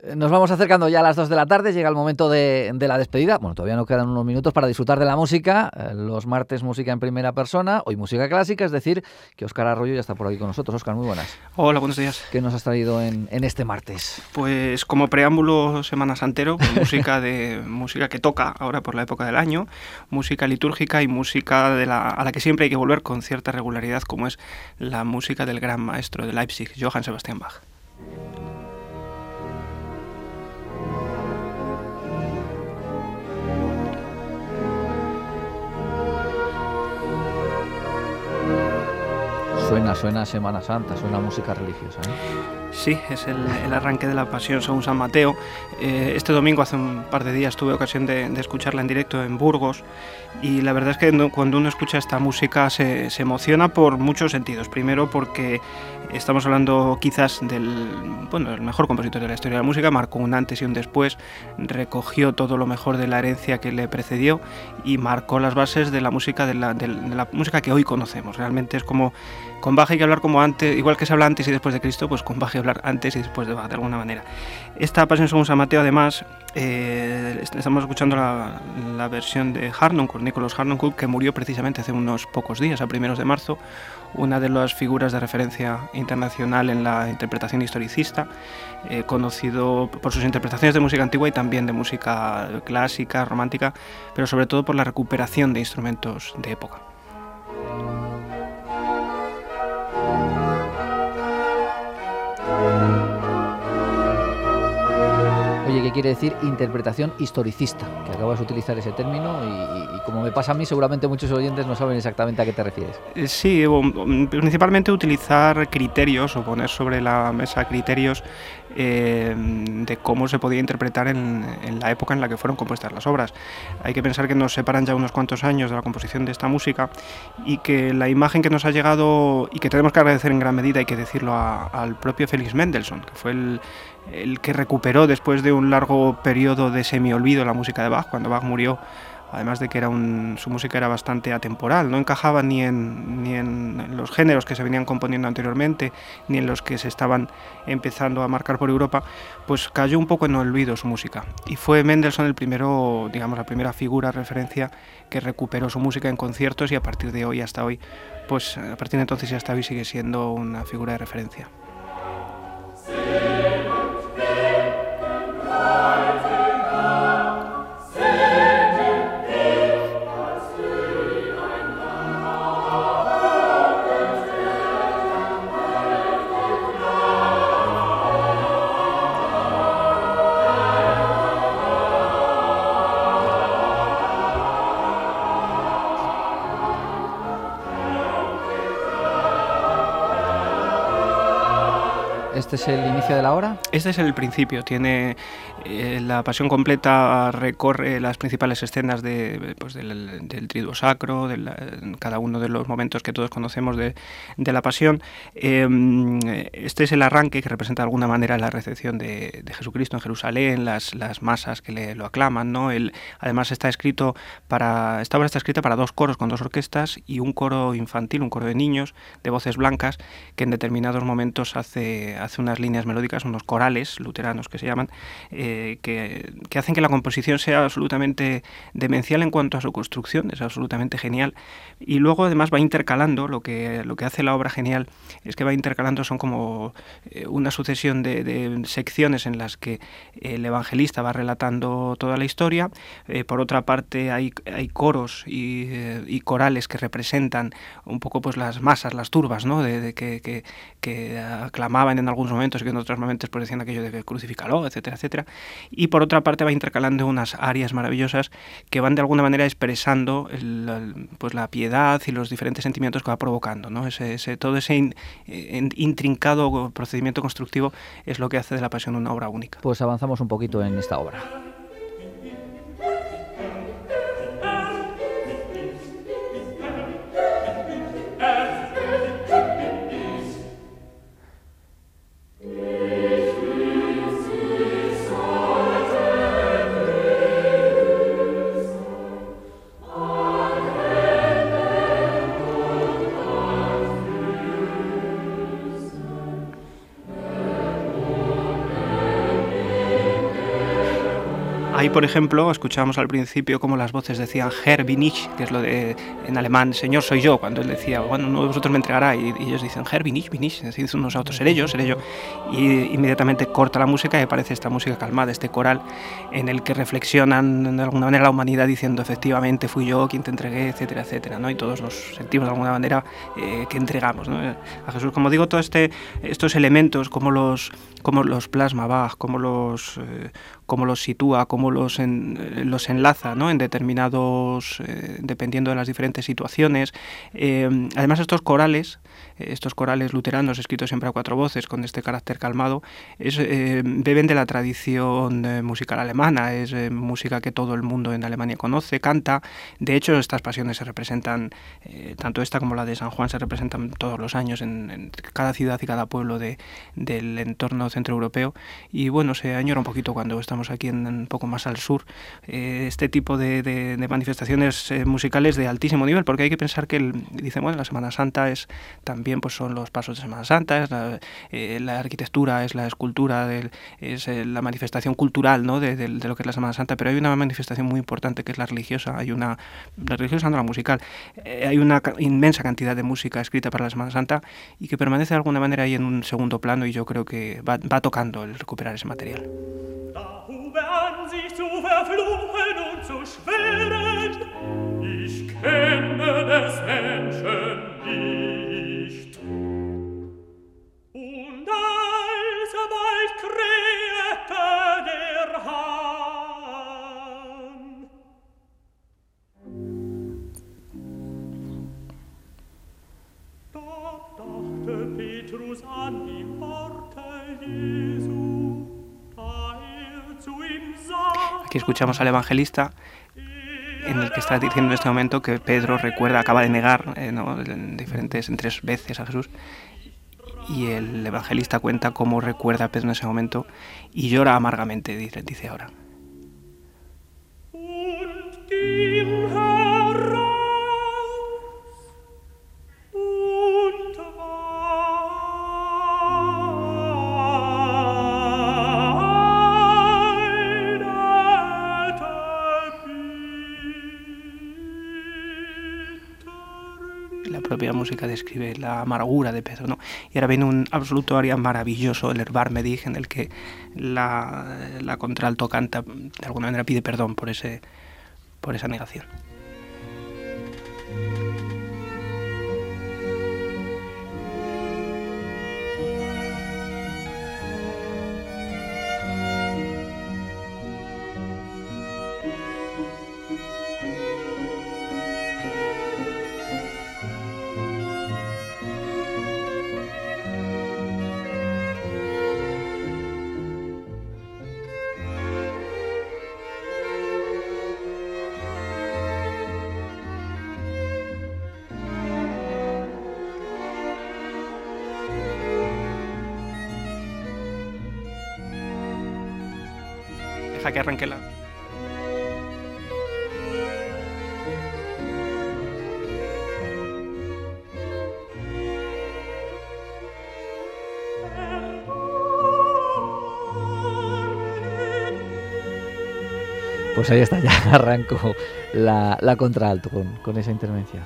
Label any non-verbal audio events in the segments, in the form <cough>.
Eh, nos vamos acercando ya a las 2 de la tarde, llega el momento de, la despedida. Bueno, todavía nos quedan unos minutos para disfrutar de la música. Eh, los martes música en primera persona, hoy música clásica, es decir, que Óscar Arroyo ya está por aquí con nosotros. Óscar, muy buenas. Hola, buenos días. ¿Qué nos has traído en, este martes? Pues como preámbulo Semana Santero, pues música, de, música que toca ahora por la época del año, música litúrgica y música de la, a la que siempre hay que volver con cierta regularidad, como es la música del gran maestro de Leipzig, Johann Sebastian Bach. Suena, suena Semana Santa, suena música religiosa. ¿eh? Sí, es el, arranque de la Pasión según San Mateo. Eh, este domingo, hace un par de días, tuve ocasión de, escucharla en directo en Burgos y la verdad es que cuando uno escucha esta música se, se emociona por muchos sentidos. Primero porque estamos hablando quizás del bueno, el mejor compositor de la historia de la música, marcó un antes y un después, recogió todo lo mejor de la herencia que le precedió y marcó las bases de la música, de la, de la música que hoy conocemos. Realmente es como con Bach hay que hablar como antes, igual que se habla antes y después de Cristo, pues con Bach hay que hablar antes y después de Bach, de alguna manera. Esta Pasión según San Mateo, además, eh, estamos escuchando la, versión de Harnoncourt, Nicholas Harnoncourt, que murió precisamente hace unos pocos días, a primeros de marzo, una de las figuras de referencia internacional en la interpretación historicista, eh, conocido por sus interpretaciones de música antigua y también de música clásica, romántica, pero sobre todo por la recuperación de instrumentos de época. Quiere decir interpretación historicista? Que acabas de utilizar ese término y, como me pasa a mí, seguramente muchos oyentes no saben exactamente a qué te refieres. Eh, sí, principalmente utilizar criterios o poner sobre la mesa criterios eh, de cómo se podía interpretar en, la época en la que fueron compuestas las obras. Hay que pensar que nos separan ya unos cuantos años de la composición de esta música y que la imagen que nos ha llegado y que tenemos que agradecer en gran medida, hay que decirlo, al propio Félix Mendelssohn, que fue el, el que recuperó después de un largo periodo de semi-olvido la música de Bach, cuando Bach murió, además de que era su música era bastante atemporal, no encajaba ni en, ni en los géneros que se venían componiendo anteriormente, ni en los que se estaban empezando a marcar por Europa, pues cayó un poco en olvido su música. Y fue Mendelssohn el primero, digamos, la primera figura, referencia, que recuperó su música en conciertos y a partir de hoy hasta hoy, pues a partir de entonces y hasta hoy sigue siendo una figura de referencia. ¿Este es el inicio de la hora? Este es el principio. Tiene eh, la pasión completa, recorre las principales escenas de, pues, del, triduo sacro, de cada uno de los momentos que todos conocemos de, la pasión. Em, este es el arranque que representa de alguna manera la recepción de, Jesucristo en Jerusalén, las, las masas que le, lo aclaman. ¿no? El, además está escrito para, esta obra está escrita para dos coros con dos orquestas y un coro infantil, un coro de niños de voces blancas que en determinados momentos hace, hace unas líneas melódicas, unos corales luteranos que se llaman, eh, que, hacen que la composición sea absolutamente demencial en cuanto a su construcción, es absolutamente genial. Y luego además va intercalando, lo que, lo que hace la obra genial es que va intercalando, son como eh, una sucesión de, secciones en las que el evangelista va relatando toda la historia. Eh, por otra parte hay, hay coros y, corales que representan un poco pues las masas, las turbas, ¿no? de, que, que, que aclamaban en algún momentos y que en otros momentos pues decían aquello de que crucifícalo, etcétera, etcétera. Y por otra parte va intercalando unas áreas maravillosas que van de alguna manera expresando pues la piedad y los diferentes sentimientos que va provocando. ¿no? Ese, todo ese intrincado procedimiento constructivo es lo que hace de la pasión una obra única. Pues avanzamos un poquito en esta obra. Ahí, por ejemplo, escuchábamos al principio como las voces decían Herr bin ich, que es lo de en alemán, Señor soy yo, cuando él decía, bueno, uno de vosotros me entregará, y, ellos dicen Herr bin ich, bin ich, unos a otros, seré yo, seré yo, y inmediatamente corta la música y aparece esta música calmada, este coral en el que reflexionan de alguna manera la humanidad diciendo, efectivamente, fui yo quien te entregué, etcétera, etcétera, ¿no? Y todos nos sentimos de alguna manera eh, que entregamos, ¿no? A Jesús, como digo, todos este, estos elementos, como los, como los plasma Bach, como los... Eh, cómo los sitúa, cómo los, en, los enlaza ¿no? en determinados, eh, dependiendo de las diferentes situaciones. Eh, además, estos corales estos corales luteranos escritos siempre a cuatro voces con este carácter calmado, es, eh, beben de la tradición eh, musical alemana, es eh, música que todo el mundo en Alemania conoce, canta. De hecho, estas pasiones se representan, tanto esta como la de San Juan, se representan todos los años en, cada ciudad y cada pueblo de, del entorno centroeuropeo. Y bueno, se añora un poquito cuando estamos aquí en, un poco más al sur, este tipo de, de manifestaciones musicales de altísimo nivel, porque hay que pensar que, el, dicen, bueno, la Semana Santa es también pues son los pasos de Semana Santa, es la, eh, arquitectura, es la escultura, es eh, la manifestación cultural ¿no? de, lo que es la Semana Santa, pero hay una manifestación muy importante que es la religiosa, hay una, la religiosa no la musical, eh, hay una inmensa cantidad de música escrita para la Semana Santa y que permanece de alguna manera ahí en un segundo plano y yo creo que va, va tocando el recuperar ese material. zu verfluchen und zu schweren. Ich kenne des Menschen nicht. Und als er bald krähte der Hahn. Da dachte Petrus an die Worte Jesu, da er zu ihm sagte, Aquí escuchamos al evangelista en el que está diciendo en este momento que Pedro recuerda, acaba de negar eh, en diferentes, en tres veces a Jesús. Y el evangelista cuenta cómo recuerda a Pedro en ese momento y llora amargamente, dice, dice ahora. Propia música describe la amargura de Pedro, ¿no? Y ahora viene un absoluto área maravilloso, el Herbar Medig, en el que la, la contralto canta, de alguna manera pide perdón por, ese, por esa negación. Que arranque la... Pues ahí está, <laughs> ya arrancó la, la contralto con, con esa intervención.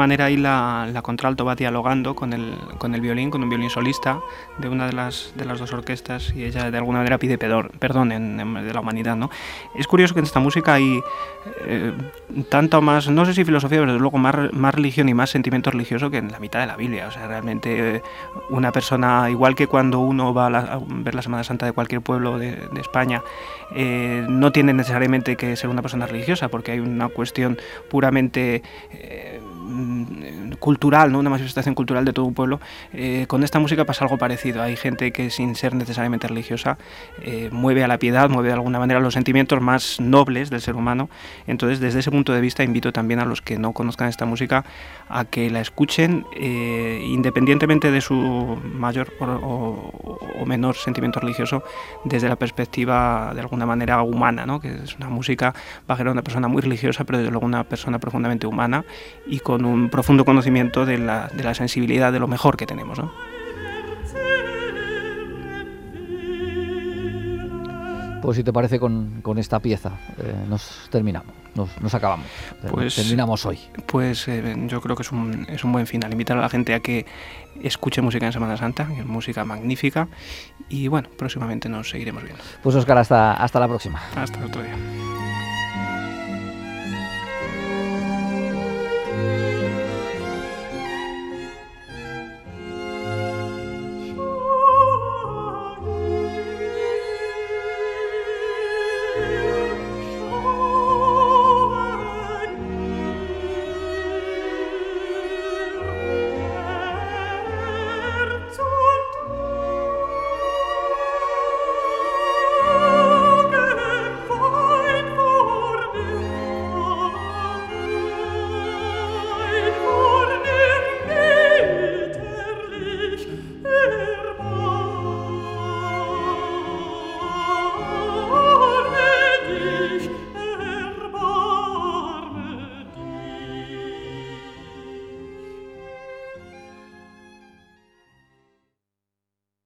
Manera ahí la, la, contralto va dialogando con el, con el violín, con un violín solista de una de las, de las dos orquestas y ella de alguna manera pide perdón en, de la humanidad. ¿no? Es curioso que en esta música hay eh, tanto más, no sé si filosofía, pero luego más, más religión y más sentimiento religioso que en la mitad de la Biblia. O sea, realmente eh, una persona, igual que cuando uno va a, ver la Semana Santa de cualquier pueblo de, de España, eh, no tiene necesariamente que ser una persona religiosa, porque hay una cuestión puramente cultural, ¿no? una manifestación cultural de todo un pueblo, eh, con esta música pasa algo parecido. Hay gente que sin ser necesariamente religiosa eh, mueve a la piedad, mueve de alguna manera los sentimientos más nobles del ser humano. Entonces, desde ese punto de vista, invito también a los que no conozcan esta música a que la escuchen eh, independientemente de su mayor o, menor sentimiento religioso, desde la perspectiva de alguna manera humana, ¿no? que es una música, va una persona muy religiosa, pero desde luego una persona profundamente humana y con un profundo conocimiento de la, de la sensibilidad de lo mejor que tenemos. ¿no? Pues si te parece con, con esta pieza, eh, nos terminamos, nos, nos acabamos. Pues, terminamos hoy. Pues eh, yo creo que es un, es un buen final. Invitar a la gente a que escuche música en Semana Santa, que es música magnífica. Y bueno, próximamente nos seguiremos viendo. Pues Oscar, hasta, hasta la próxima. Hasta otro día.